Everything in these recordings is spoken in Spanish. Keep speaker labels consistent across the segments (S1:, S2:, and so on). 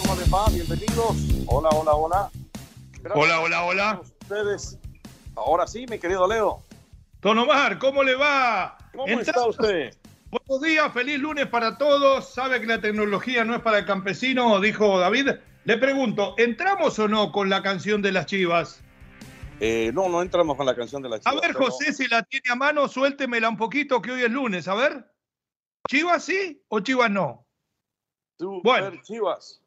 S1: ¿Cómo les va? Bienvenidos. Hola, hola, hola. Gracias
S2: Hola, hola, hola.
S1: a Ustedes. Ahora sí, mi querido Leo.
S2: Don Omar, ¿cómo le va?
S1: ¿Cómo
S2: Entra-
S1: está usted?
S2: Buenos días, feliz lunes para todos. Sabe que la tecnología no es para el campesino, dijo David. Le pregunto, ¿entramos o no con la canción de las chivas?
S1: Eh, no, no entramos con la canción de la
S2: A
S1: chiva.
S2: ver, José, si la tiene a mano, suéltemela un poquito, que hoy es lunes. A ver. ¿Chivas sí o Chivas no?
S1: Super
S2: Bueno.
S1: Chivas.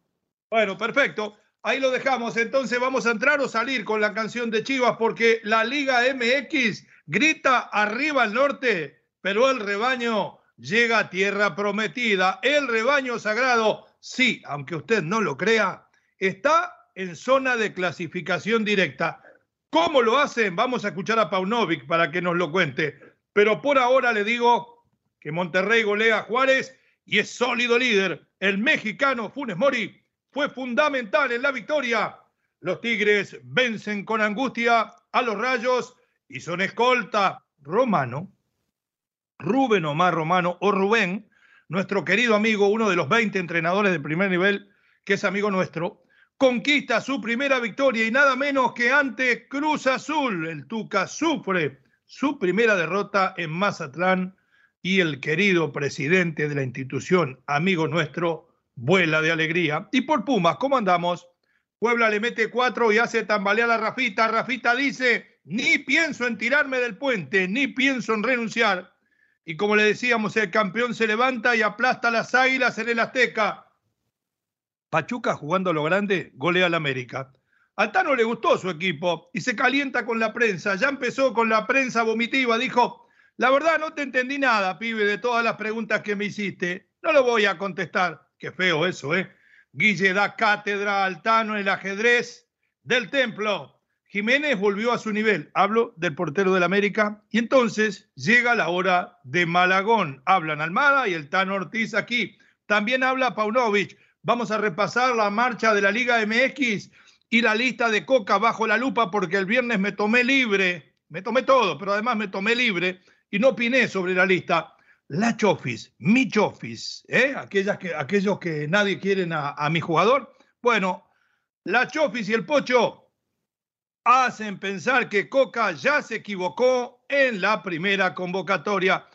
S2: Bueno, perfecto. Ahí lo dejamos. Entonces vamos a entrar o salir con la canción de Chivas porque la Liga MX grita arriba al norte, pero el rebaño llega a tierra prometida. El rebaño sagrado, sí, aunque usted no lo crea, está en zona de clasificación directa. ¿Cómo lo hacen? Vamos a escuchar a Paunovic para que nos lo cuente. Pero por ahora le digo que Monterrey golea a Juárez y es sólido líder. El mexicano Funes Mori fue fundamental en la victoria. Los Tigres vencen con angustia a los Rayos y son escolta. Romano, Rubén Omar Romano o Rubén, nuestro querido amigo, uno de los 20 entrenadores de primer nivel, que es amigo nuestro, conquista su primera victoria y nada menos que ante Cruz Azul. El Tuca sufre su primera derrota en Mazatlán y el querido presidente de la institución, amigo nuestro, vuela de alegría. Y por Pumas, ¿cómo andamos? Puebla le mete cuatro y hace tambalear a Rafita. Rafita dice, ni pienso en tirarme del puente, ni pienso en renunciar. Y como le decíamos, el campeón se levanta y aplasta las águilas en el Azteca. Pachuca jugando a lo grande, golea al América. Al Tano le gustó su equipo y se calienta con la prensa. Ya empezó con la prensa vomitiva. Dijo, la verdad no te entendí nada, pibe, de todas las preguntas que me hiciste. No lo voy a contestar. Qué feo eso, ¿eh? Guille da cátedra al Tano en el ajedrez del templo. Jiménez volvió a su nivel. Hablo del portero del América. Y entonces llega la hora de Malagón. Hablan Almada y el Tano Ortiz aquí. También habla Paunovic. Vamos a repasar la marcha de la Liga MX y la lista de Coca bajo la lupa porque el viernes me tomé libre. Me tomé todo, pero además me tomé libre y no opiné sobre la lista. La Chofis, mi Chofis, ¿eh? Aquellas que, aquellos que nadie quieren a, mi jugador. Bueno, la Chofis y el Pocho hacen pensar que Coca ya se equivocó en la primera convocatoria.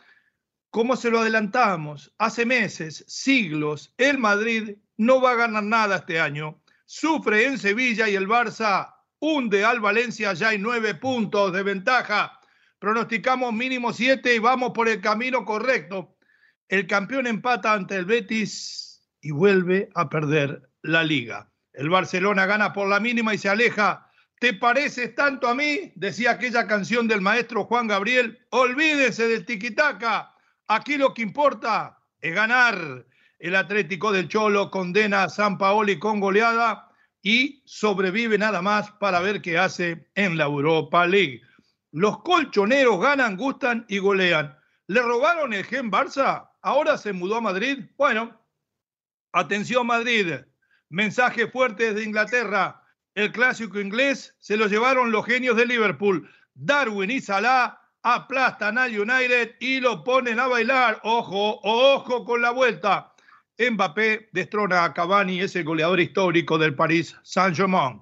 S2: Como se lo adelantamos hace meses, siglos, el Madrid no va a ganar nada este año. Sufre en Sevilla y el Barça hunde al Valencia, ya hay nueve puntos de ventaja. Pronosticamos mínimo siete y vamos por el camino correcto. El campeón empata ante el Betis y vuelve a perder la liga. El Barcelona gana por la mínima y se aleja. ¿Te pareces tanto a mí? Decía aquella canción del maestro Juan Gabriel. Olvídese del tiquitaca. Aquí lo que importa es ganar. el Atlético del Cholo condena a San Paoli con goleada y sobrevive nada más para ver qué hace en la Europa League. Los colchoneros ganan, gustan y golean. ¿Le robaron el gen Barça? ¿Ahora se mudó a Madrid? Bueno, atención Madrid. Mensaje fuerte desde Inglaterra. El clásico inglés se lo llevaron los genios de Liverpool. Darwin y Salah aplastan al United y lo ponen a bailar. Ojo, ojo con la vuelta. Mbappé destrona a Cavani, ese goleador histórico del París Saint-Germain.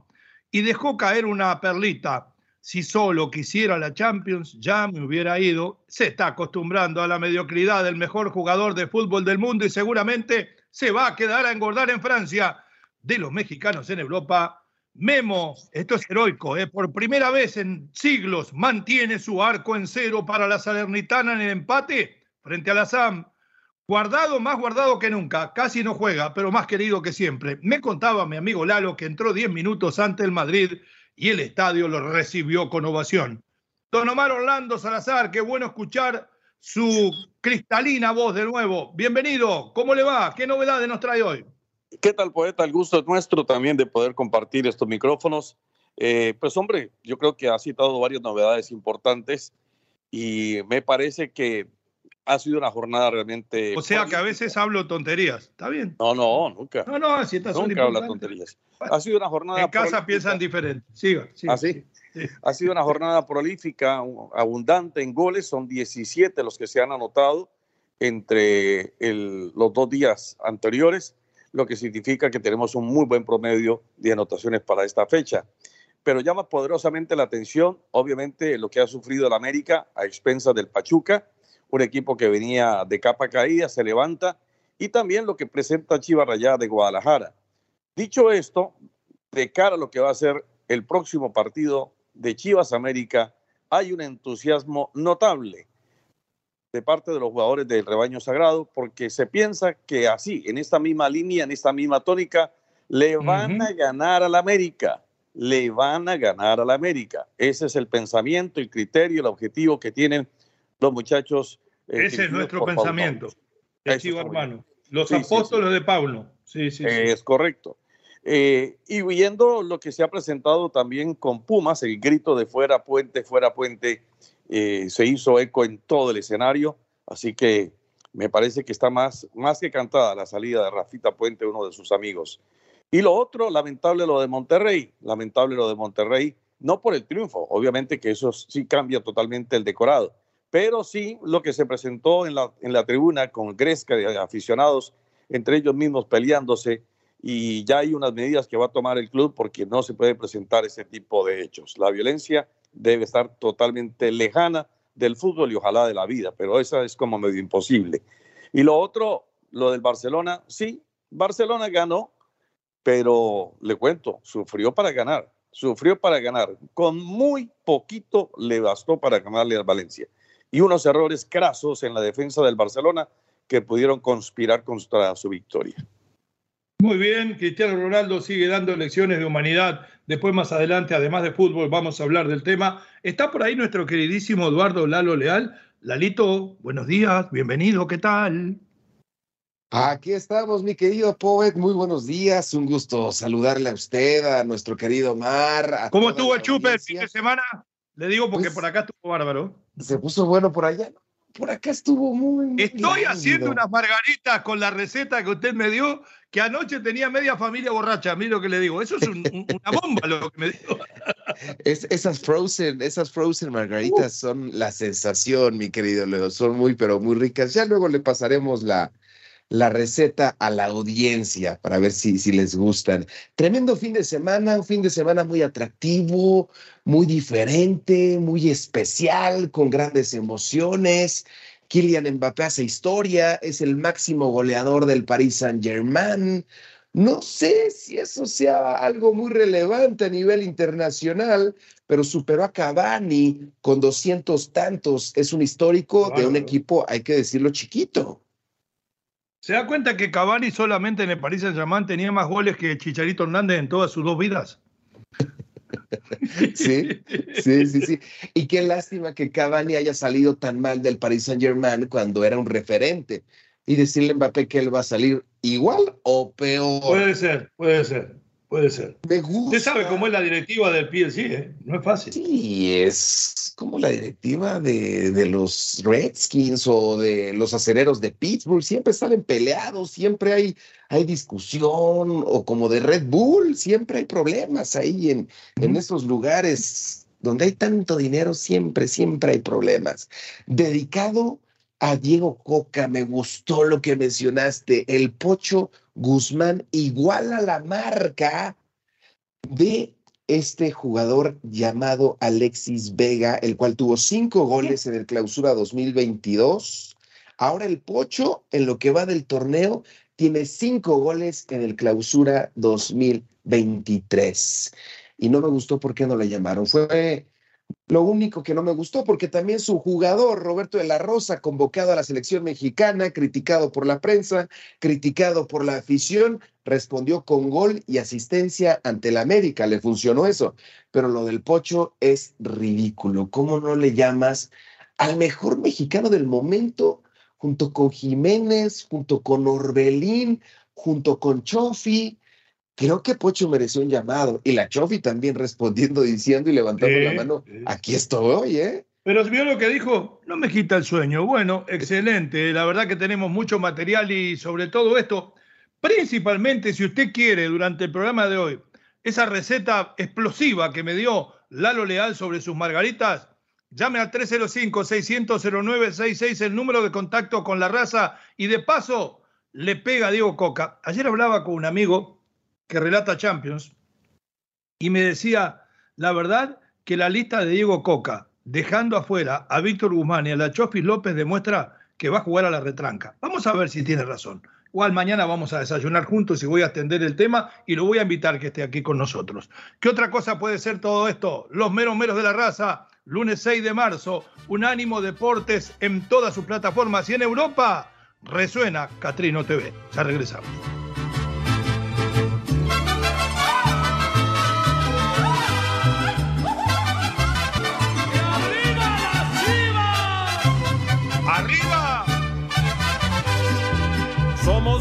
S2: Y dejó caer una perlita. Si solo quisiera la Champions, ya me hubiera ido. Se está acostumbrando a la mediocridad del mejor jugador de fútbol del mundo y seguramente se va a quedar a engordar en Francia. De los mexicanos en Europa, Memo, esto es heroico, ¿eh? por primera vez en siglos mantiene su arco en cero para la Salernitana en el empate frente a la SAM. Guardado, más guardado que nunca, casi no juega, pero más querido que siempre. Me contaba mi amigo Lalo que entró 10 minutos ante el Madrid y el estadio lo recibió con ovación. Don Omar Orlando Salazar, qué bueno escuchar su cristalina voz de nuevo. Bienvenido, ¿cómo le va? ¿Qué novedades nos trae hoy?
S3: ¿Qué tal, poeta? El gusto es nuestro también de poder compartir estos micrófonos. Eh, pues hombre, yo creo que ha citado varias novedades importantes y me parece que ha sido una jornada realmente...
S2: O sea que a veces hablo tonterías, ¿está bien?
S3: No, no, nunca.
S2: No, no, así está
S3: Nunca habla tonterías. Ha sido una jornada...
S2: En casa piensan diferente. Siga, siga.
S3: ¿Ah, sí? Ha sido una jornada prolífica, abundante en goles. Son 17 los que se han anotado entre el, los dos días anteriores, lo que significa que tenemos un muy buen promedio de anotaciones para esta fecha. Pero llama poderosamente la atención, obviamente, lo que ha sufrido el América a expensas del Pachuca un equipo que venía de capa caída, se levanta, y también lo que presenta Chivas Rayada de Guadalajara. Dicho esto, de cara a lo que va a ser el próximo partido de Chivas América, hay un entusiasmo notable de parte de los jugadores del rebaño sagrado, porque se piensa que así, en esta misma línea, en esta misma tónica, le van a ganar a la América, le van a ganar a la América. Ese es el pensamiento, el criterio, el objetivo que tienen los muchachos.
S2: Eh, Ese es nuestro pensamiento, hermano. Los apóstoles de Pablo. Sí, sí,
S3: Es correcto. Eh, y viendo lo que se ha presentado también con Pumas, el grito de fuera puente, fuera puente, eh, se hizo eco en todo el escenario. Así que me parece que está más, más que cantada la salida de Rafita Puente, uno de sus amigos. Y lo otro, lamentable lo de Monterrey, lamentable lo de Monterrey, no por el triunfo, obviamente que eso sí cambia totalmente el decorado, pero sí lo que se presentó en la, tribuna con Gresca de aficionados, entre ellos mismos peleándose, y ya hay unas medidas que va a tomar el club porque no se puede presentar ese tipo de hechos. La violencia debe estar totalmente lejana del fútbol y ojalá de la vida, pero esa es como medio imposible. Y lo otro, lo del Barcelona, sí, Barcelona ganó, pero le cuento, sufrió para ganar, sufrió para ganar. Con muy poquito le bastó para ganarle al Valencia y unos errores crasos en la defensa del Barcelona que pudieron conspirar contra su victoria.
S2: Muy bien, Cristiano Ronaldo sigue dando lecciones de humanidad. Después, más adelante, además de fútbol, vamos a hablar del tema. Está por ahí nuestro queridísimo Eduardo Lalo Leal. Lalito, buenos días, bienvenido, ¿qué tal?
S4: Aquí estamos, mi querido Poet. Muy buenos días. Un gusto saludarle a usted, a nuestro querido Mar.
S2: ¿Cómo estuvo el chupe el fin de semana? Le digo porque pues por acá estuvo bárbaro.
S4: Se puso bueno por allá. Por acá estuvo muy.
S2: Estoy haciendo unas margaritas con la receta que usted me dio, que anoche tenía media familia borracha. Mira lo que le digo. Eso es una bomba lo que me dio.
S4: Es, esas frozen, esas frozen margaritas son la sensación, mi querido Leo. Son muy, pero muy ricas. Ya luego le pasaremos la, la receta a la audiencia para ver si, si les gustan. Tremendo fin de semana, un fin de semana muy atractivo, muy diferente, muy especial, con grandes emociones. Kylian Mbappé hace historia, es el máximo goleador del Paris Saint-Germain. No sé si eso sea algo muy relevante a nivel internacional, pero superó a Cavani con doscientos tantos. Es un histórico de un equipo, hay que decirlo, chiquito.
S2: ¿Se da cuenta que Cavani solamente en el Paris Saint-Germain tenía más goles que Chicharito Hernández en todas sus dos vidas?
S4: Sí, sí, sí, sí. Y qué lástima que Cavani haya salido tan mal del Paris Saint-Germain cuando era un referente. y decirle a Mbappé que él va a salir igual o peor.
S2: Puede ser, puede ser. Puede ser.
S4: Me gusta.
S2: Usted sabe cómo es la directiva del PLC, ¿eh? No es fácil.
S4: Sí, es como la directiva de, de, los Redskins o de los acereros de Pittsburgh. Siempre salen peleados, siempre hay, hay discusión, o como de Red Bull, siempre hay problemas ahí en, en esos lugares donde hay tanto dinero, siempre, siempre hay problemas. Dedicado a Diego Coca, me gustó lo que mencionaste, el Pocho Guzmán igual a la marca de este jugador llamado Alexis Vega, el cual tuvo cinco goles en el clausura 2022. Ahora el Pocho, en lo que va del torneo, tiene cinco goles en el clausura 2023. Y no me gustó por qué no le llamaron. Fue lo único que no me gustó, porque también su jugador, Roberto de la Rosa, convocado a la selección mexicana, criticado por la prensa, criticado por la afición, respondió con gol y asistencia ante la América. Le funcionó eso. Pero lo del Pocho es ridículo. ¿Cómo no le llamas al mejor mexicano del momento, junto con Jiménez, junto con Orbelín, junto con Chofi? Creo que Pocho mereció un llamado y la Chofi también respondiendo, diciendo y levantando la mano, aquí estoy, ¿eh?
S2: Pero vio lo que dijo, no me quita el sueño. Bueno, excelente. La verdad que tenemos mucho material y sobre todo esto, principalmente si usted quiere durante el programa de hoy, esa receta explosiva que me dio Lalo Leal sobre sus margaritas, llame al 305-600-0966, el número de contacto con la raza y de paso le pega a Diego Coca. Ayer hablaba con un amigo que relata Champions, y me decía, la verdad que la lista de Diego Coca, dejando afuera a Víctor Guzmán y a la Chofis López, demuestra que va a jugar a la retranca. Vamos a ver si tiene razón. Igual mañana vamos a desayunar juntos y voy a atender el tema y lo voy a invitar que esté aquí con nosotros. ¿Qué otra cosa puede ser todo esto? Los meros meros de la raza, lunes 6 de marzo, Unánimo Deportes en todas sus plataformas y en Europa resuena Catrino TV. Ya regresamos.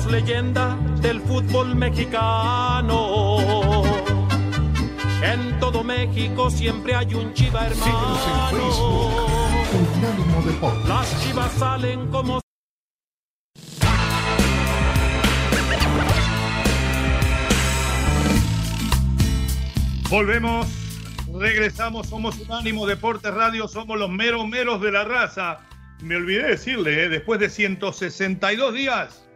S5: Leyenda del fútbol mexicano. En todo México siempre hay un chiva hermano.
S6: Síguenos en Facebook, Unánimo Deportes.
S5: Las chivas salen como
S2: Volvemos, regresamos, somos Unánimo Deportes Radio, somos los meros meros de la raza. Me olvidé decirle, ¿eh? después de 162 días,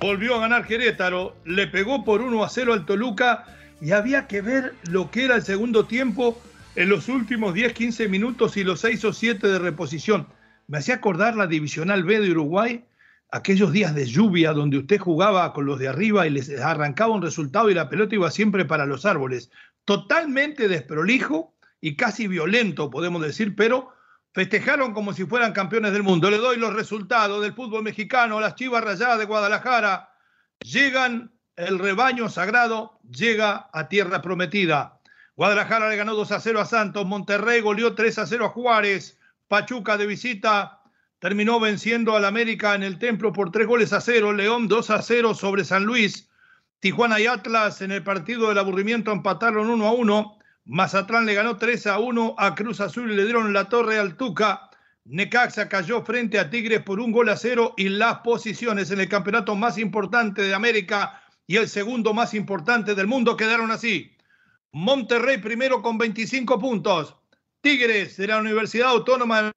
S2: volvió a ganar Querétaro, le pegó por 1 a 0 al Toluca y había que ver lo que era el segundo tiempo en los últimos 10, 15 minutos y los 6 o 7 de reposición. Me hacía acordar la Divisional B de Uruguay, aquellos días de lluvia donde usted jugaba con los de arriba y les arrancaba un resultado y la pelota iba siempre para los árboles. Totalmente desprolijo y casi violento, podemos decir, pero festejaron como si fueran campeones del mundo. Le doy los resultados del fútbol mexicano, las Chivas Rayadas de Guadalajara. Llegan, el rebaño sagrado llega a tierra prometida. Guadalajara le ganó 2 a 0 a Santos, Monterrey goleó 3 a 0 a Juárez, Pachuca de visita terminó venciendo al América en el Templo por 3 goles a 0, León 2 a 0 sobre San Luis, Tijuana y Atlas en el partido del aburrimiento empataron 1 a 1, Mazatlán le ganó 3 a 1 a Cruz Azul y le dieron la torre al Tuca. Necaxa cayó frente a Tigres por un gol a cero y las posiciones en el campeonato más importante de América y el segundo más importante del mundo quedaron así. Monterrey primero con 25 puntos. Tigres de la Universidad Autónoma de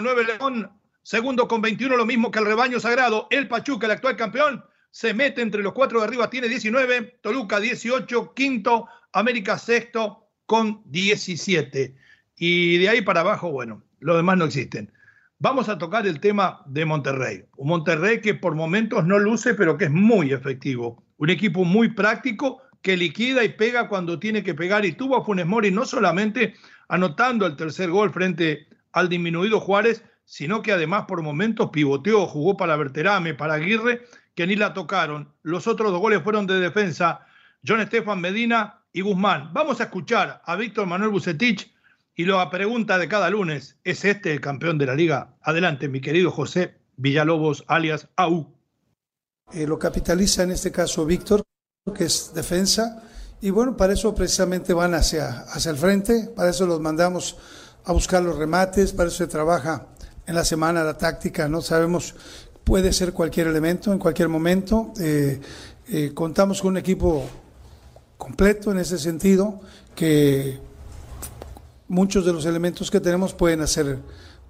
S2: Nueve León, segundo con 21, lo mismo que el rebaño sagrado. El Pachuca, el actual campeón, se mete entre los cuatro de arriba, tiene 19. Toluca 18, quinto América sexto con 17. Y de ahí para abajo, bueno, los demás no existen. Vamos a tocar el tema de Monterrey. Un Monterrey que por momentos no luce, pero que es muy efectivo. Un equipo muy práctico que liquida y pega cuando tiene que pegar. Y tuvo a Funes Mori no solamente anotando el tercer gol frente al disminuido Juárez, sino que además por momentos pivoteó, jugó para Berterame, para Aguirre, que ni la tocaron. Los otros dos goles fueron de defensa. John Estefan Medina y Guzmán. Vamos a escuchar a Víctor Manuel Bucetich y la pregunta de cada lunes, ¿es este el campeón de la liga? Adelante, mi querido José Villalobos, alias AU.
S7: Eh, lo capitaliza en este caso Víctor, que es defensa, y bueno, para eso precisamente van hacia, hacia el frente, para eso los mandamos a buscar los remates, para eso se trabaja en la semana la táctica, ¿no? Sabemos, puede ser cualquier elemento, en cualquier momento. Eh, eh, contamos con un equipo completo en ese sentido, que muchos de los elementos que tenemos pueden hacer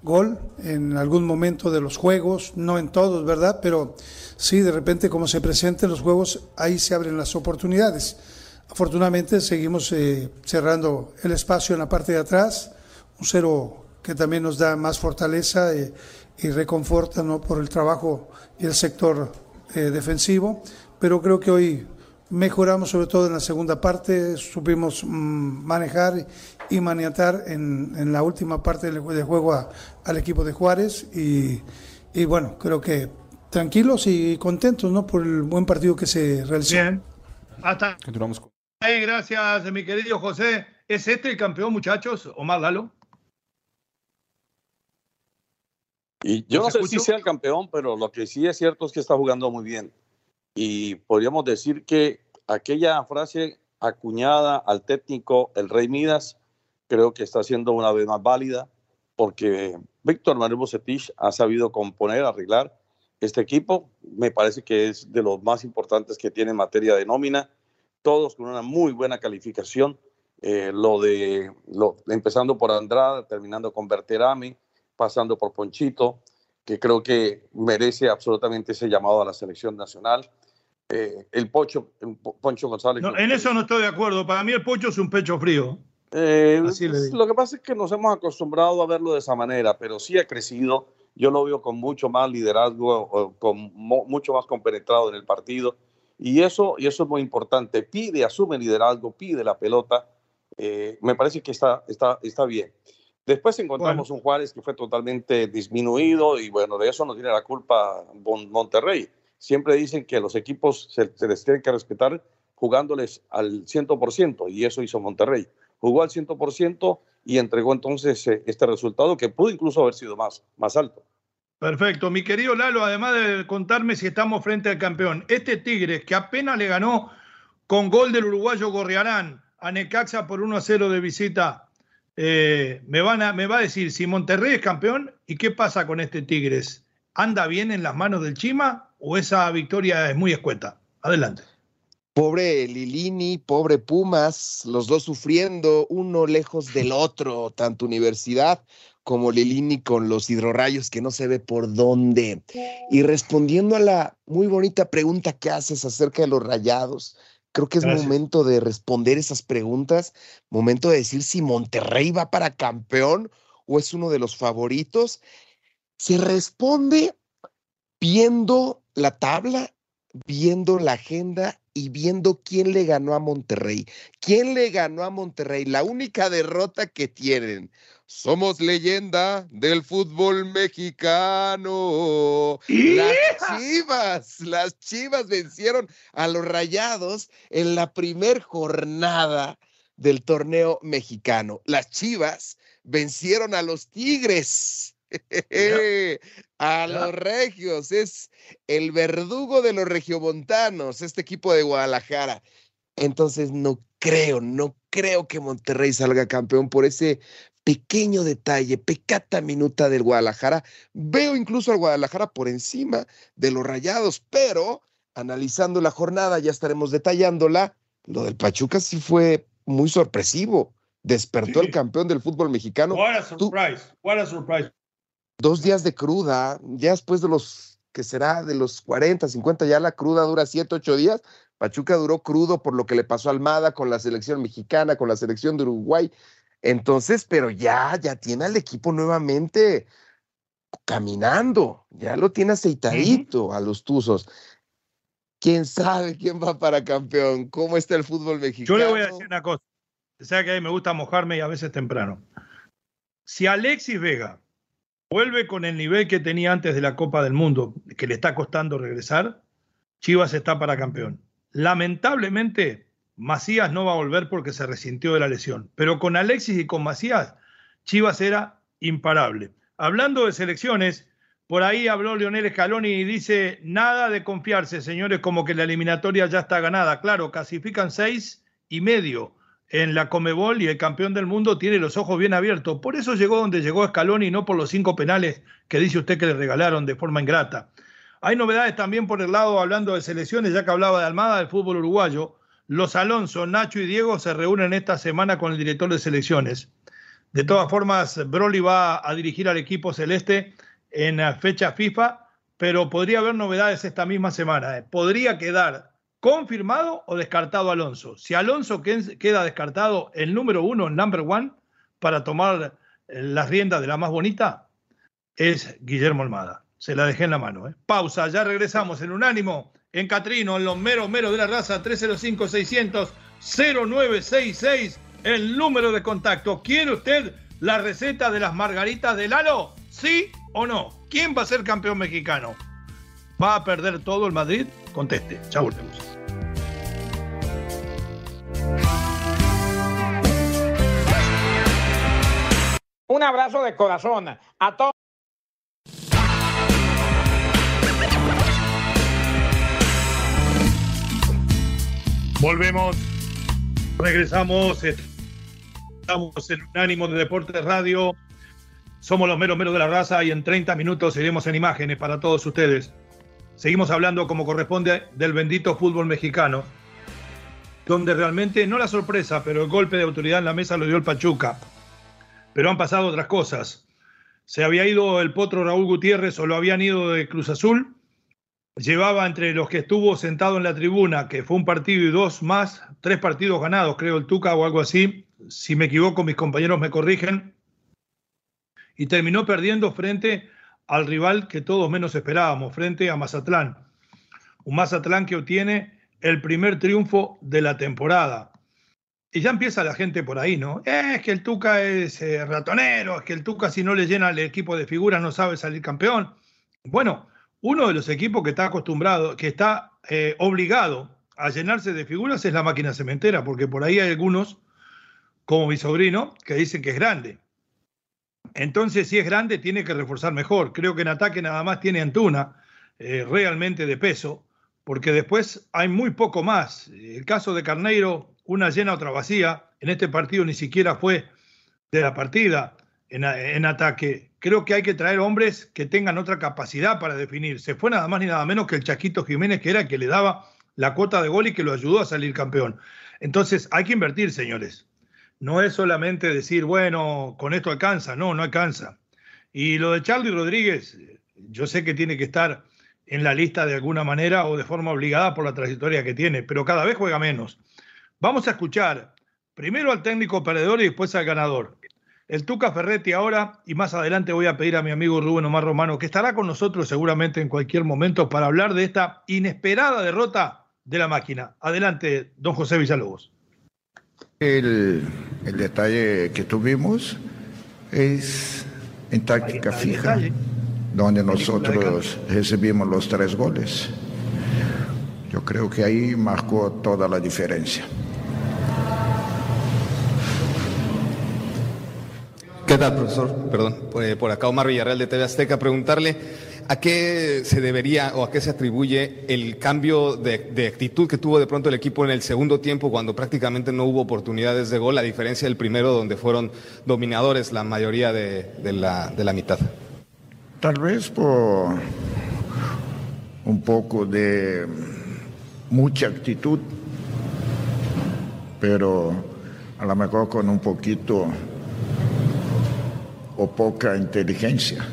S7: gol en algún momento de los juegos, no en todos, ¿verdad? Pero sí, de repente como se presenten los juegos, ahí se abren las oportunidades. Afortunadamente seguimos eh, cerrando el espacio en la parte de atrás, un cero que también nos da más fortaleza eh, y reconforta ¿no? por el trabajo y el sector eh, defensivo, pero creo que hoy mejoramos sobre todo en la segunda parte, supimos mm, manejar y maniatar en, en, la última parte del, juego a, al equipo de Juárez y, y, bueno, creo que tranquilos y contentos ¿no? por el buen partido que se realizó.
S2: Bien, hasta. Continuamos. Hey, gracias, mi querido José. ¿Es este el campeón, muchachos? Omar Lalo.
S3: Y yo no sé si sea el campeón, pero lo que sí es cierto es que está jugando muy bien. Y podríamos decir que aquella frase acuñada al técnico el Rey Midas, creo que está siendo una vez más válida, porque Víctor Manuel Bocetich ha sabido componer, arreglar este equipo. Me parece que es de los más importantes que tiene en materia de nómina, todos con una muy buena calificación. Eh, lo de empezando por Andrada, terminando con Berterami, pasando por Ponchito, que creo que merece absolutamente ese llamado a la selección nacional. Eh, el Pocho, Poncho González.
S2: No, en eso no estoy de acuerdo. Para mí el Pocho es un pecho frío.
S3: Eh, lo que pasa es que nos hemos acostumbrado a verlo de esa manera, pero sí ha crecido. Yo lo veo con mucho más liderazgo, con mucho más compenetrado en el partido. Y eso, y eso es muy importante. Pide, asume liderazgo, pide la pelota. Eh, me parece que está, está, está bien. Después encontramos un Juárez que fue totalmente disminuido y bueno, de eso no tiene la culpa Monterrey siempre dicen que los equipos se, les tienen que respetar jugándoles al 100% y eso hizo Monterrey. Jugó al 100% y entregó entonces eh, este resultado que pudo incluso haber sido más, más alto.
S2: Perfecto. Mi querido Lalo, además de contarme si estamos frente al campeón, este Tigres que apenas le ganó con gol del uruguayo Gorriarán a Necaxa por 1 a 0 de visita, eh, me, van a, me va a decir si Monterrey es campeón y qué pasa con este Tigres. ¿Anda bien en las manos del Chima o esa victoria es muy escueta? Adelante.
S4: Pobre Lilini, pobre Pumas, los dos sufriendo, uno lejos del otro, tanto Universidad como Lilini con los hidrorrayos que no se ve por dónde. Y respondiendo a la muy bonita pregunta que haces acerca de los rayados, creo que es momento de responder esas preguntas, momento de decir si Monterrey va para campeón o es uno de los favoritos. Se responde viendo la tabla, viendo la agenda y viendo quién le ganó a Monterrey. ¿Quién le ganó a Monterrey? La única derrota que tienen. Somos leyenda del fútbol mexicano. Las Chivas, las Chivas vencieron a los Rayados en la primer jornada del torneo mexicano. Las Chivas vencieron a los Tigres a los regios, es el verdugo de los regiomontanos, este equipo de Guadalajara. Entonces no creo, no creo que Monterrey salga campeón por ese pequeño detalle, pecata minuta del Guadalajara. Veo incluso al Guadalajara por encima de los rayados, pero analizando la jornada, ya estaremos detallándola. Lo del Pachuca sí fue muy sorpresivo. Despertó el campeón del fútbol mexicano.
S2: What a surprise, what a surprise
S4: dos días de cruda, ya después de los que será de los 40, 50, ya la cruda dura 7, 8 días. Pachuca duró crudo por lo que le pasó a Almada con la selección mexicana, con la selección de Uruguay. Entonces, pero ya, ya tiene al equipo nuevamente caminando, ya lo tiene aceitadito a los Tuzos. ¿Quién sabe quién va para campeón? ¿Cómo está el fútbol mexicano?
S2: Yo le voy a decir una cosa. O sea que a mí me gusta mojarme y a veces temprano. Si Alexis Vega vuelve con el nivel que tenía antes de la Copa del Mundo, que le está costando regresar, Chivas está para campeón. Lamentablemente, Macías no va a volver porque se resintió de la lesión, pero con Alexis y con Macías, Chivas era imparable. Hablando de selecciones, Por ahí habló Leonel Scaloni y dice, nada de confiarse, señores, como que la eliminatoria ya está ganada. Claro, clasifican seis y medio en la Comebol y el campeón del mundo tiene los ojos bien abiertos. Por eso llegó donde llegó Scaloni y no por los cinco penales que dice usted que le regalaron de forma ingrata. Hay novedades también por el lado, hablando de selecciones, ya que hablaba de Almada, del fútbol uruguayo. Los Alonso, Nacho y Diego se reúnen esta semana con el director de selecciones. De todas formas, Broly va a dirigir al equipo celeste en fecha FIFA, pero podría haber novedades esta misma semana. ¿eh? Podría quedar confirmado o descartado Alonso. Si Alonso queda descartado, el número uno, number one, para tomar eh, las riendas de la más bonita, es Guillermo Almada. Se la dejé en la mano. ¿eh? Pausa, ya regresamos en Unánimo, en Catrino, en los meros meros de la raza, 305-600-0966, el número de contacto. ¿Quiere usted la receta de las margaritas de Lalo? ¿Sí o no? ¿Quién va a ser campeón mexicano? ¿Va a perder todo el Madrid? Conteste. Chao, volvemos.
S8: Un abrazo de corazón a todos.
S2: Volvemos, regresamos, estamos en un ánimo de Deportes Radio, somos los meros meros de la raza y en 30 minutos iremos en imágenes para todos ustedes. Seguimos hablando como corresponde del bendito fútbol mexicano, donde realmente, no la sorpresa, pero el golpe de autoridad en la mesa lo dio el Pachuca. Pero han pasado otras cosas. Se había ido el potro Raúl Gutiérrez o lo habían ido de Cruz Azul llevaba entre los que estuvo sentado en la tribuna, que fue un partido y dos más, tres partidos ganados, creo el Tuca o algo así. Si me equivoco, mis compañeros me corrigen. Y terminó perdiendo frente al rival que todos menos esperábamos, frente a Mazatlán. Un Mazatlán que obtiene el primer triunfo de la temporada. Y ya empieza la gente por ahí, ¿no? Es que el Tuca es eh, ratonero, es que el Tuca si no le llena el equipo de figuras no sabe salir campeón. Bueno, uno de los equipos que está acostumbrado, que está eh, obligado a llenarse de figuras es la máquina cementera, porque por ahí hay algunos, como mi sobrino, que dicen que es grande. Entonces, si es grande, tiene que reforzar mejor. Creo que en ataque nada más tiene Antuna, eh, realmente de peso, porque después hay muy poco más. El caso de Carneiro, una llena, otra vacía. En este partido ni siquiera fue de la partida en, ataque. Creo que hay que traer hombres que tengan otra capacidad para definir. Se fue nada más ni nada menos que el Chaquito Jiménez, que era el que le daba la cuota de gol y que lo ayudó a salir campeón. Entonces, hay que invertir, señores. No es solamente decir, bueno, con esto alcanza. No, no alcanza. Y lo de Charlie Rodríguez, yo sé que tiene que estar en la lista de alguna manera o de forma obligada por la trayectoria que tiene, pero cada vez juega menos. Vamos a escuchar primero al técnico perdedor y después al ganador el Tuca Ferretti ahora y más adelante voy a pedir a mi amigo Rubén Omar Romano, que estará con nosotros seguramente en cualquier momento para hablar de esta inesperada derrota de la máquina. Adelante, don José Villalobos.
S9: El, detalle que tuvimos es en táctica fija, donde nosotros recibimos los tres goles. Yo creo que ahí marcó toda la diferencia.
S10: ¿Qué tal, profesor? Perdón, eh, por acá Omar Villarreal de TV Azteca, preguntarle a qué se debería o a qué se atribuye el cambio de, actitud que tuvo de pronto el equipo en el segundo tiempo cuando prácticamente no hubo oportunidades de gol, a diferencia del primero donde fueron dominadores la mayoría de, la, de la mitad.
S9: Tal vez por un poco de mucha actitud, pero a lo mejor con un poquito o poca inteligencia,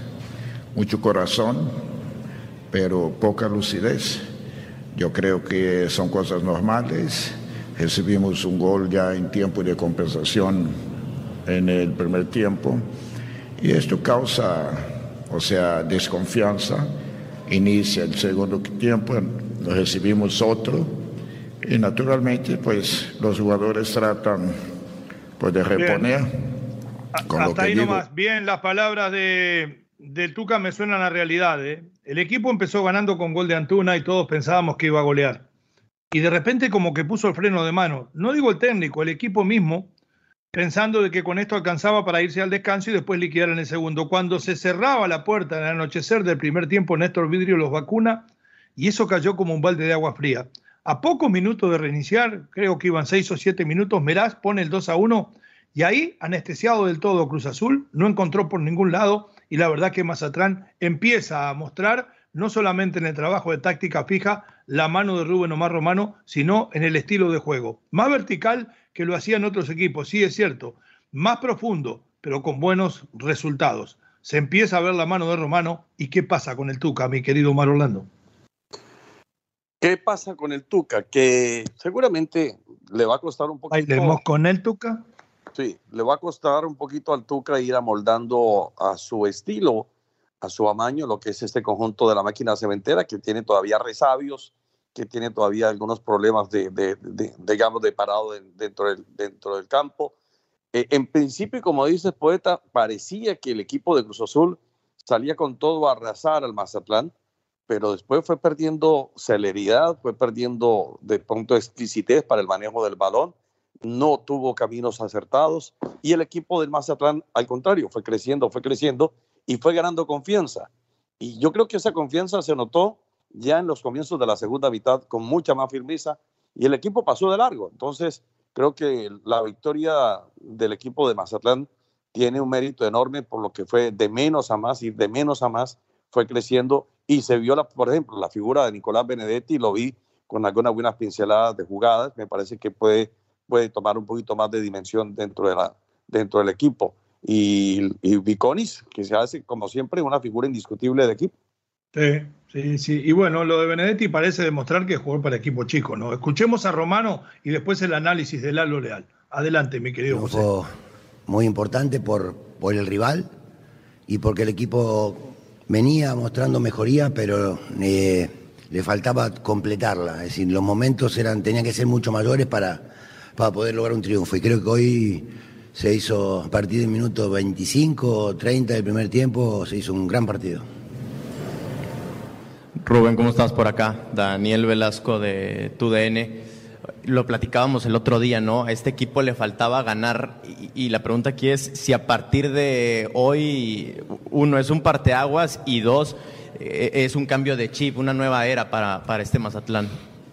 S9: mucho corazón, pero poca lucidez. Yo creo que son cosas normales. Recibimos un gol ya en tiempo de compensación en el primer tiempo y esto causa, o sea, desconfianza. Inicia el segundo tiempo, recibimos otro y naturalmente pues los jugadores tratan pues, de reponer.
S2: Hasta ahí nomás. Bien, las palabras de, del Tuca me suenan a realidad. ¿eh? El equipo empezó ganando con gol de Antuna y todos pensábamos que iba a golear. Y de repente como que puso el freno de mano. No digo el técnico, el equipo mismo pensando de que con esto alcanzaba para irse al descanso y después liquidar en el segundo. Cuando se cerraba la puerta en el anochecer del primer tiempo, Néstor Vidrio los vacuna y eso cayó como un balde de agua fría. A pocos minutos de reiniciar, creo que iban seis o siete minutos, Meraz pone el 2 a 1 y ahí, anestesiado del todo Cruz Azul, no encontró por ningún lado y la verdad que Mazatlán empieza a mostrar, no solamente en el trabajo de táctica fija, la mano de Rubén Omar Romano, sino en el estilo de juego. Más vertical que lo hacían otros equipos, sí es cierto, más profundo, pero con buenos resultados. Se empieza a ver la mano de Romano y qué pasa con el Tuca, mi querido Omar Orlando.
S3: ¿Qué pasa con el Tuca? Que seguramente le va a costar un poquito.
S2: ¿Bailemos con el Tuca?
S3: Sí, le va a costar un poquito al Tuca ir amoldando a su estilo, a su amaño, lo que es este conjunto de la máquina cementera, que tiene todavía resabios, que tiene todavía algunos problemas de, de, de digamos, de parado dentro, del, campo. Eh, en principio, como dice el poeta, parecía que el equipo de Cruz Azul salía con todo a arrasar al Mazatlán pero después fue perdiendo celeridad, fue perdiendo de pronto exquisitez para el manejo del balón, no tuvo caminos acertados y el equipo del Mazatlán, al contrario, fue creciendo, fue creciendo y fue ganando confianza. Y yo creo que esa confianza se notó ya en los comienzos de la segunda mitad con mucha más firmeza y el equipo pasó de largo. Entonces, creo que la victoria del equipo de Mazatlán tiene un mérito enorme por lo que fue de menos a más y de menos a más fue creciendo y se vio, la, por ejemplo, la figura de Nicolás Benedetti, lo vi con algunas buenas pinceladas de jugadas, me parece que puede, puede tomar un poquito más de dimensión dentro, de la, dentro del equipo. Y, y Viconis, que se hace, como siempre, una figura indiscutible de equipo.
S2: Sí, sí, sí. Y bueno, lo de Benedetti parece demostrar que jugó para equipo chico, ¿no? Escuchemos a Romano y después el análisis de Lalo Leal. Adelante, mi querido José.
S11: Muy importante por, por el rival y porque el equipo venía mostrando mejoría, pero eh, le faltaba completarla. Es decir, los momentos eran, tenían que ser mucho mayores para, para poder lograr un triunfo. Y creo que hoy se hizo, a partir del minuto 25 30 del primer tiempo, se hizo un gran partido.
S12: Rubén, ¿cómo estás por acá? Daniel Velasco de TUDN lo platicábamos el otro día, ¿no? A este equipo le faltaba ganar y, la pregunta aquí es si a partir de hoy, uno, es un parteaguas y dos, eh, es un cambio de chip, una nueva era para, para este Mazatlán.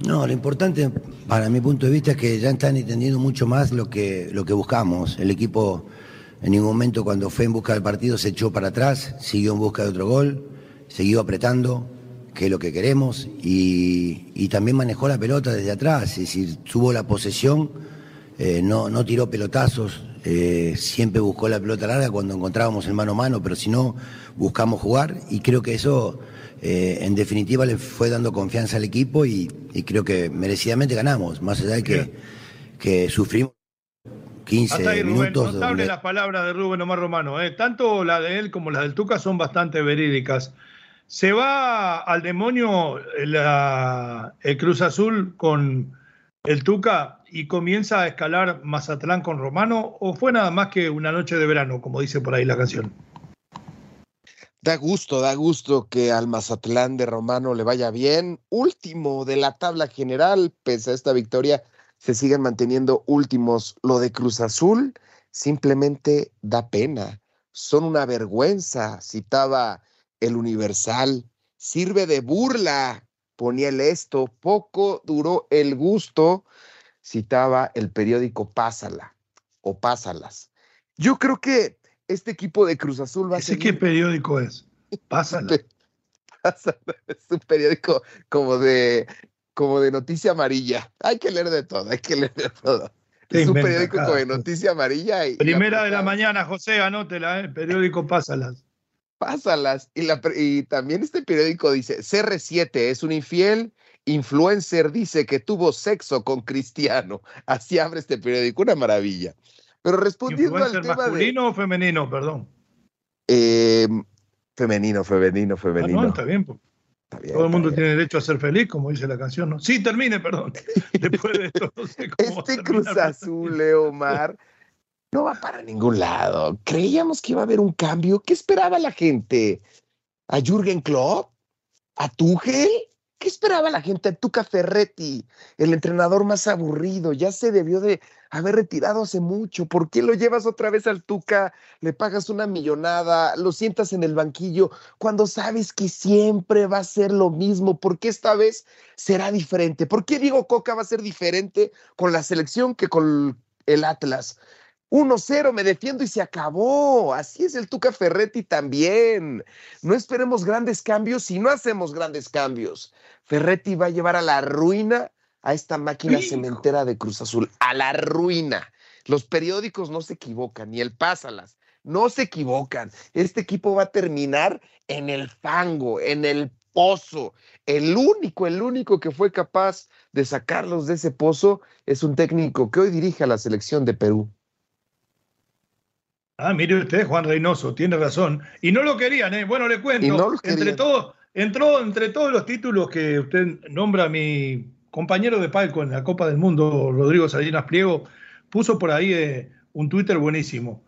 S11: No, lo importante para mi punto de vista es que ya están entendiendo mucho más lo que, lo que buscamos. El equipo en ningún momento cuando fue en busca del partido se echó para atrás, siguió en busca de otro gol, siguió apretando, que es lo que queremos, y, también manejó la pelota desde atrás, es decir, tuvo la posesión, eh, no, no tiró pelotazos, eh, siempre buscó la pelota larga cuando encontrábamos el mano a mano, pero si no, buscamos jugar, y creo que eso eh, en definitiva le fue dando confianza al equipo y, creo que merecidamente ganamos, más allá de que, que sufrimos. 15 Hasta ahí, Rubén, minutos.
S2: Notable las palabras de Rubén Omar Romano. Tanto la de él como la del Tuca son bastante verídicas. ¿Se va al demonio el Cruz Azul con el Tuca y comienza a escalar Mazatlán con Romano o fue nada más que una noche de verano, como dice por ahí la canción?
S4: Da gusto, da gusto que al Mazatlán de Romano le vaya bien. Último de la tabla general, pese a esta victoria, se siguen manteniendo últimos. Lo de Cruz Azul simplemente da pena. Son una vergüenza. Citaba el Universal. Sirve de burla, ponía el esto. Poco duró el gusto, citaba el periódico Pásala o Pásalas. Yo creo que este equipo de Cruz Azul va a
S2: ser. qué periódico es? Pásala.
S4: Es un periódico como de, como de noticia amarilla. Hay que leer de todo, hay que leer de todo. Es un periódico como de noticia amarilla. Y
S2: Primera de la mañana, José, anótela, ¿eh? el periódico Pásalas
S4: pásalas. Y, la, y también este periódico dice, CR7 es un infiel, influencer dice que tuvo sexo con Cristiano. Así abre este periódico, una maravilla. Pero respondiendo al tema
S2: masculino o femenino, perdón?
S4: Em, femenino, femenino, femenino.
S2: Ah, no, está bien. Todo el mundo tiene derecho a ser feliz, como dice la canción, ¿no? Sí, termine, perdón. Después de esto,
S4: Este Cruz Azul, Leomar, no va para ningún lado. Creíamos que iba a haber un cambio. ¿Qué esperaba la gente? ¿A Jürgen Klopp? ¿A Tuchel? ¿Qué esperaba la gente? Tuca Ferretti, el entrenador más aburrido, ya se debió de haber retirado hace mucho. ¿Por qué lo llevas otra vez al Tuca? Le pagas una millonada, lo sientas en el banquillo, cuando sabes que siempre va a ser lo mismo. ¿Por qué esta vez será diferente? ¿Por qué Diego Coca va a ser diferente con la selección que con el Atlas? 1-0, me defiendo y se acabó. Así es el Tuca Ferretti también. No esperemos grandes cambios si no hacemos grandes cambios. Ferretti va a llevar a la ruina a esta máquina cementera de Cruz Azul, a la ruina. Los periódicos no se equivocan, ni el Pásalas, no se equivocan. Este equipo va a terminar en el fango, en el pozo. El único, el único que fue capaz de sacarlos de ese pozo es un técnico que hoy dirige a la selección de Perú.
S2: Ah, mire usted, Juan Reynoso, tiene razón. Y no lo querían, ¿eh? Bueno, le cuento. entre todos, entró entre todos los títulos que usted nombra, mi compañero de palco en la Copa del Mundo, Rodrigo Salinas Pliego, puso por ahí eh, un Twitter buenísimo.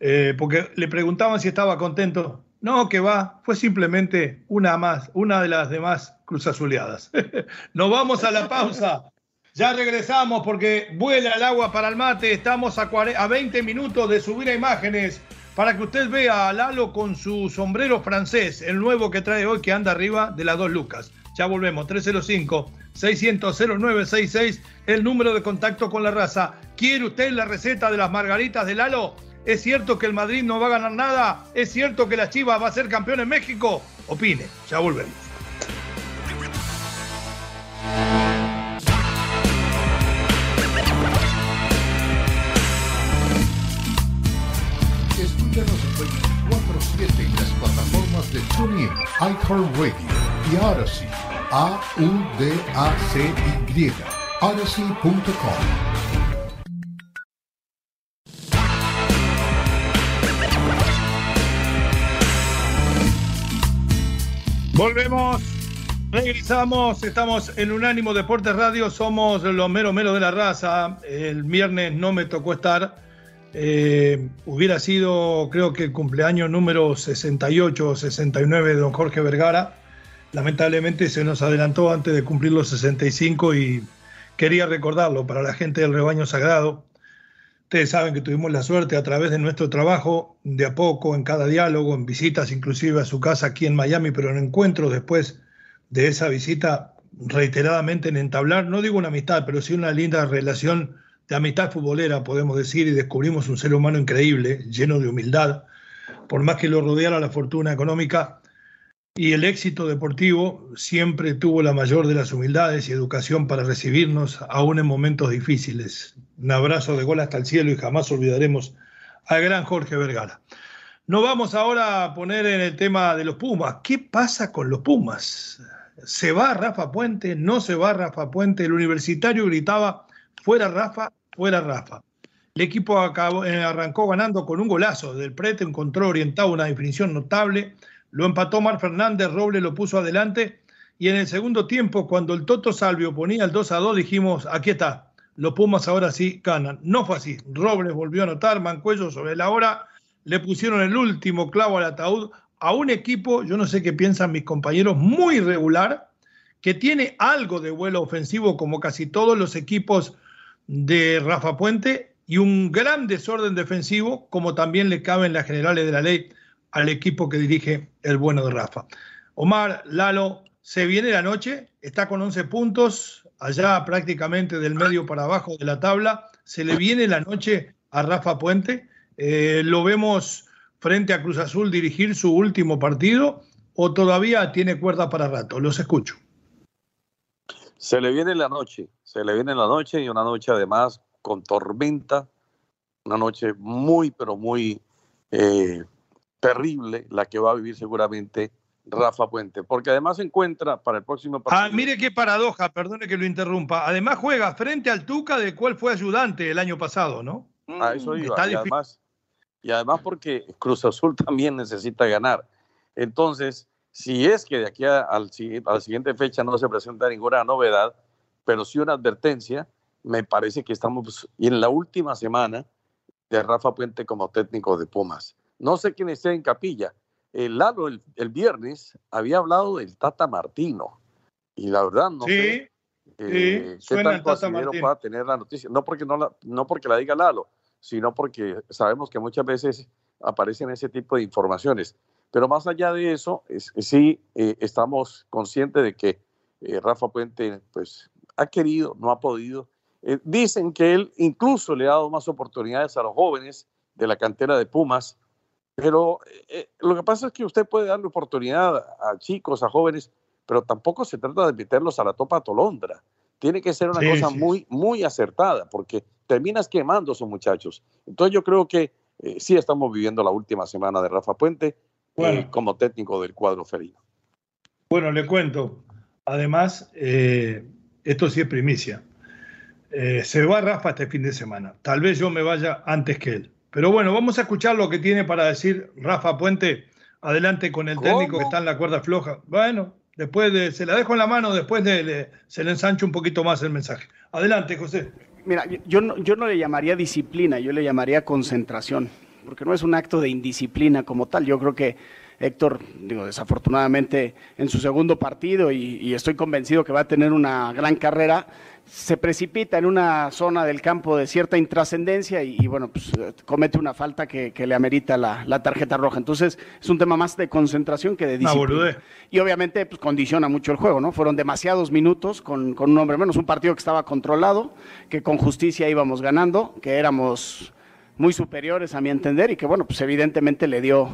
S2: Eh, porque le preguntaban si estaba contento. No, que va, fue simplemente una más, una de las demás cruzazuleadas. Nos vamos a la pausa. Ya regresamos porque vuela el agua para el mate. Estamos a, a 20 minutos de subir a imágenes para que usted vea a Lalo con su sombrero francés, el nuevo que trae hoy que anda arriba de las dos lucas. Ya volvemos, 305-600-0966, el número de contacto con la raza. ¿Quiere usted la receta de las margaritas de Lalo? ¿Es cierto que el Madrid no va a ganar nada? ¿Es cierto que la Chivas va a ser campeón en México? Opine, ya volvemos.
S6: En las plataformas de TuneIn, iHeartRadio y Odyssey. A-U-D-A-C-Y. Odyssey.com.
S2: Volvemos, regresamos, estamos en Unánimo Deportes Radio, somos los mero mero de la raza. El viernes no me tocó estar, eh, hubiera sido, creo que el cumpleaños número 68 o 69 de don Jorge Vergara. Lamentablemente se nos adelantó antes de cumplir los 65 y quería recordarlo para la gente del rebaño sagrado. Ustedes saben que tuvimos la suerte a través de nuestro trabajo, de a poco, en cada diálogo, en visitas inclusive a su casa aquí en Miami, pero en encuentros después de esa visita reiteradamente en entablar, no digo una amistad, pero sí una linda relación de amistad futbolera, podemos decir, y descubrimos un ser humano increíble, lleno de humildad, por más que lo rodeara la fortuna económica y el éxito deportivo, siempre tuvo la mayor de las humildades y educación para recibirnos, aún en momentos difíciles. Un abrazo de gol hasta el cielo y jamás olvidaremos al gran Jorge Vergara. Nos vamos ahora a poner en el tema de los Pumas. ¿Qué pasa con los Pumas? ¿Se va Rafa Puente? ¿No se va Rafa Puente? El universitario gritaba, fuera Rafa, fuera Rafa. El equipo acabó, eh, arrancó ganando con un golazo del Prete, encontró orientado una definición notable, lo empató Mar Fernández, Roble lo puso adelante y en el segundo tiempo, cuando el Toto Salvio ponía el 2 a 2, dijimos, aquí está, los Pumas ahora sí ganan. No fue así, Robles volvió a anotar, Mancuello sobre la hora, le pusieron el último clavo al ataúd a un equipo, yo no sé qué piensan mis compañeros, muy regular, que tiene algo de vuelo ofensivo como casi todos los equipos de Rafa Puente y un gran desorden defensivo, como también le cabe en las generales de la ley al equipo que dirige el bueno de Rafa. Omar, Lalo, se viene la noche, está con 11 puntos, allá prácticamente del medio para abajo de la tabla, se le viene la noche a Rafa Puente, eh, lo vemos frente a Cruz Azul dirigir su último partido o todavía tiene cuerda para rato, los escucho.
S3: Se le viene la noche, se le viene la noche y una noche además con tormenta, una noche muy, pero muy eh, terrible la que va a vivir seguramente Rafa Puente, porque además se encuentra para el próximo
S2: partido. Ah, mire qué paradoja, perdone que lo interrumpa. Además juega frente al Tuca, del cual fue ayudante el año pasado, ¿no?
S3: Ah, eso iba. y, además, y además porque Cruz Azul también necesita ganar. Entonces, si es que de aquí a, la siguiente fecha no se presenta ninguna novedad, pero sí una advertencia, me parece que estamos en la última semana de Rafa Puente como técnico de Pumas. No sé quién esté en capilla. El Lalo el, viernes había hablado del Tata Martino Y la verdad, no
S2: Sí,
S3: sé eh, qué
S2: el
S3: tanto asidero pueda tener la noticia. No porque, no, la, no porque la diga Lalo, sino porque sabemos que muchas veces aparecen ese tipo de informaciones. Pero más allá de eso, es- sí eh, estamos conscientes de que eh, Rafa Puente pues, ha querido, no ha podido. Eh, dicen que él incluso le ha dado más oportunidades a los jóvenes de la cantera de Pumas, pero eh, lo que pasa es que usted puede darle oportunidad a chicos, a jóvenes, pero tampoco se trata de meterlos a la topa tolondra. Tiene que ser una
S2: Sí,
S3: cosa
S2: sí.
S3: muy, muy acertada, porque terminas quemando a esos muchachos. Entonces yo creo que eh, sí estamos viviendo la última semana de Rafa Puente eh,
S2: Bueno.
S3: como técnico del cuadro felino.
S2: Bueno, le cuento. Además, eh, esto sí es primicia. Eh, se va Rafa este fin de semana. Tal vez yo me vaya antes que él. Pero bueno, vamos a escuchar lo que tiene para decir Rafa Puente. Adelante con el
S3: ¿Cómo?
S2: técnico que está en la cuerda floja. Bueno, después de, se la dejo en la mano, después de, le- se le ensancha un poquito más el mensaje. Adelante, José.
S13: Mira, yo no, yo no le llamaría disciplina, yo le llamaría concentración, porque no es un acto de indisciplina como tal. Yo creo que Héctor, digo, desafortunadamente en su segundo partido, y, y estoy convencido que va a tener una gran carrera, se precipita en una zona del campo de cierta intrascendencia y, y, bueno, pues comete una falta que, que le amerita la, la tarjeta roja. Entonces, es un tema más de concentración que de disciplina. Y obviamente pues, condiciona mucho el juego, ¿no? Fueron demasiados minutos con, con un hombre menos, un partido que estaba controlado, que con justicia íbamos ganando, que éramos muy superiores a mi entender y que bueno, pues evidentemente le dio,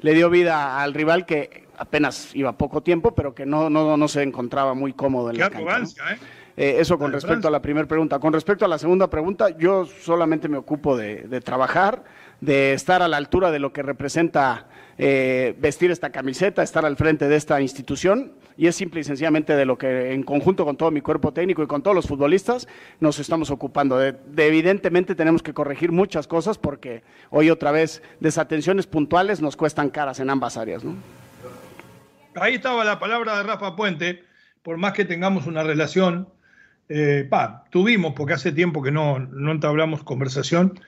S13: le dio vida al rival que apenas iba poco tiempo, pero que no, no, no se encontraba muy cómodo en
S2: Qué
S13: la cancha.
S2: ¿eh?
S13: Eh, eso con respecto a la primera pregunta. Con respecto a la segunda pregunta, yo solamente me ocupo de, de trabajar, de estar a la altura de lo que representa eh, vestir esta camiseta, estar al frente de esta institución, y es simple y sencillamente de lo que en conjunto con todo mi cuerpo técnico y con todos los futbolistas nos estamos ocupando. De, de evidentemente tenemos que corregir muchas cosas porque hoy otra vez desatenciones puntuales nos cuestan caras en ambas áreas. ¿no?
S2: Ahí estaba la palabra de Rafa Puente, por más que tengamos una relación, eh, pa, tuvimos, porque hace tiempo que no, no entablamos conversación,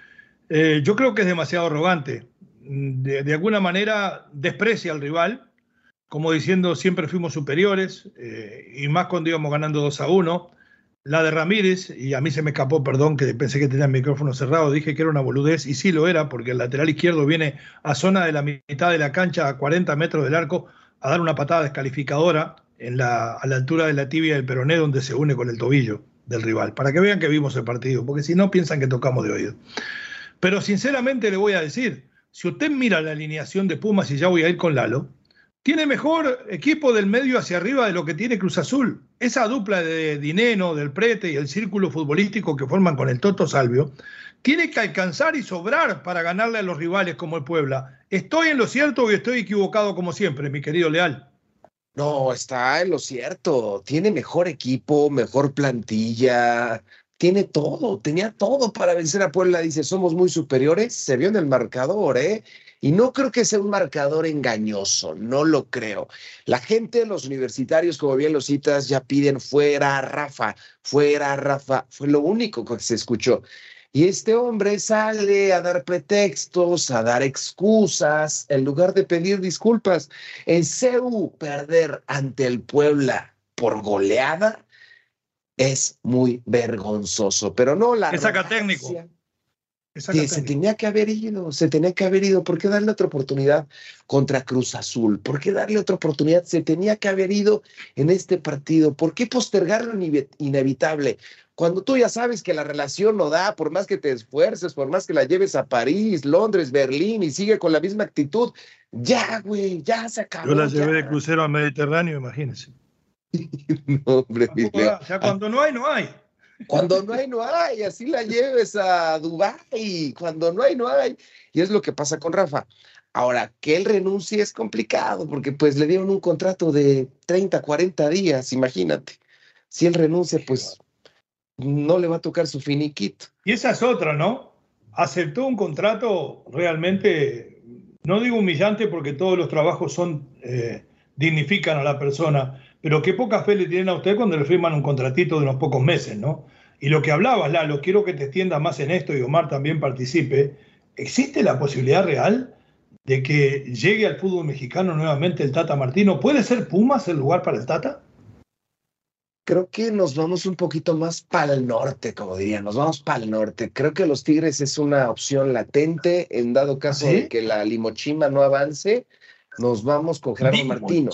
S2: eh, yo creo que es demasiado arrogante. De, alguna manera desprecia al rival, como diciendo siempre fuimos superiores, eh, y más cuando íbamos ganando 2 a 1. La de Ramírez, y a mí se me escapó, perdón, que pensé que tenía el micrófono cerrado, dije que era una boludez, y sí lo era, porque el lateral izquierdo viene a zona de la mitad de la cancha, a 40 metros del arco, a dar una patada descalificadora en la, a la altura de la tibia del peroné, donde se une con el tobillo del rival, para que vean que vimos el partido, porque si no piensan que tocamos de oído. Pero sinceramente le voy a decir, si usted mira la alineación de Pumas, y ya voy a ir con Lalo, tiene mejor equipo del medio hacia arriba de lo que tiene Cruz Azul. Esa dupla de Dineno, del Prete y el círculo futbolístico que forman con el Toto Salvio, tiene que alcanzar y sobrar para ganarle a los rivales como el Puebla. ¿Estoy en lo cierto o estoy equivocado como siempre, mi querido Leal?
S4: No, está en lo cierto. Tiene mejor equipo, mejor plantilla, tiene todo, tenía todo para vencer a Puebla. Dice, somos muy superiores. Se vio en el marcador, ¿eh? Y no creo que sea un marcador engañoso, no lo creo. La gente, los universitarios, como bien lo citas, ya piden fuera Rafa, fuera Rafa. Fue lo único que se escuchó. Y este hombre sale a dar pretextos, a dar excusas, en lugar de pedir disculpas. En CEU, perder ante el Puebla por goleada es muy vergonzoso, pero no la
S2: ¿Qué saca técnico? ¿Qué saca
S4: que se tenía que haber ido, se tenía que haber ido. ¿Por qué darle otra oportunidad contra Cruz Azul? ¿Por qué darle otra oportunidad? Se tenía que haber ido en este partido. ¿Por qué postergar lo inevi- inevitable? Cuando tú ya sabes que la relación no da, por más que te esfuerces, por más que la lleves a París, Londres, Berlín y sigue con la misma actitud, ya, güey, ya se acabó.
S2: Yo la
S4: ya.
S2: llevé de crucero al Mediterráneo, imagínense.
S4: No, hombre.
S2: O sea, cuando no hay, no hay.
S4: Cuando no hay, no hay. Así la lleves a Dubái. Cuando no hay, no hay. Y es lo que pasa con Rafa. Ahora, que él renuncie es complicado porque pues le dieron un contrato de 30, 40 días, imagínate. Si él renuncia, pues no le va a tocar su finiquito.
S2: Y esa es otra, ¿no? Aceptó un contrato realmente, no digo humillante porque todos los trabajos son, eh, dignifican a la persona, pero qué poca fe le tienen a usted cuando le firman un contratito de unos pocos meses, ¿no? Y lo que hablabas, Lalo, quiero que te extiendas más en esto y Omar también participe. ¿Existe la posibilidad real de que llegue al fútbol mexicano nuevamente el Tata Martino? ¿Puede ser Pumas el lugar para el Tata?
S4: creo que nos vamos un poquito más para el norte, como diría, nos vamos para el norte. Creo que los Tigres es una opción latente en dado caso
S2: ¿Sí?
S4: de que la Limochima no avance, nos vamos con Gerardo Martino.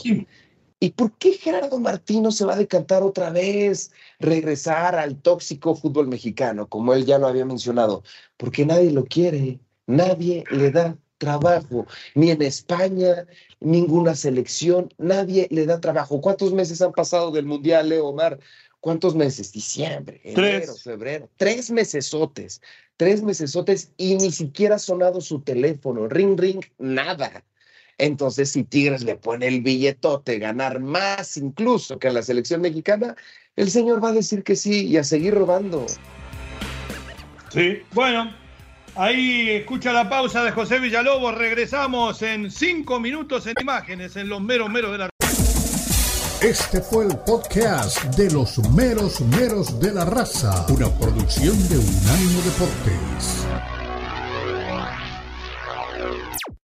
S4: ¿Y por qué Gerardo Martino se va a decantar otra vez, regresar al tóxico fútbol mexicano, como él ya lo había mencionado? Porque nadie lo quiere, nadie le da trabajo, ni en España, ninguna selección, nadie le da trabajo. ¿Cuántos meses han pasado del Mundial, Leo Omar? ¿Cuántos meses? Diciembre, enero,
S2: Tres.
S4: febrero, tres mesesotes, tres mesesotes y ni siquiera ha sonado su teléfono, ring, ring, nada. Entonces, si Tigres le pone el billetote, ganar más incluso que en la selección mexicana, el señor va a decir que sí y a seguir robando.
S2: Sí, bueno, ahí escucha la pausa de José Villalobos. Regresamos en cinco minutos en imágenes en los meros meros de la.
S6: Este fue el podcast de los meros meros de la raza, una producción de Unánimo Deportes.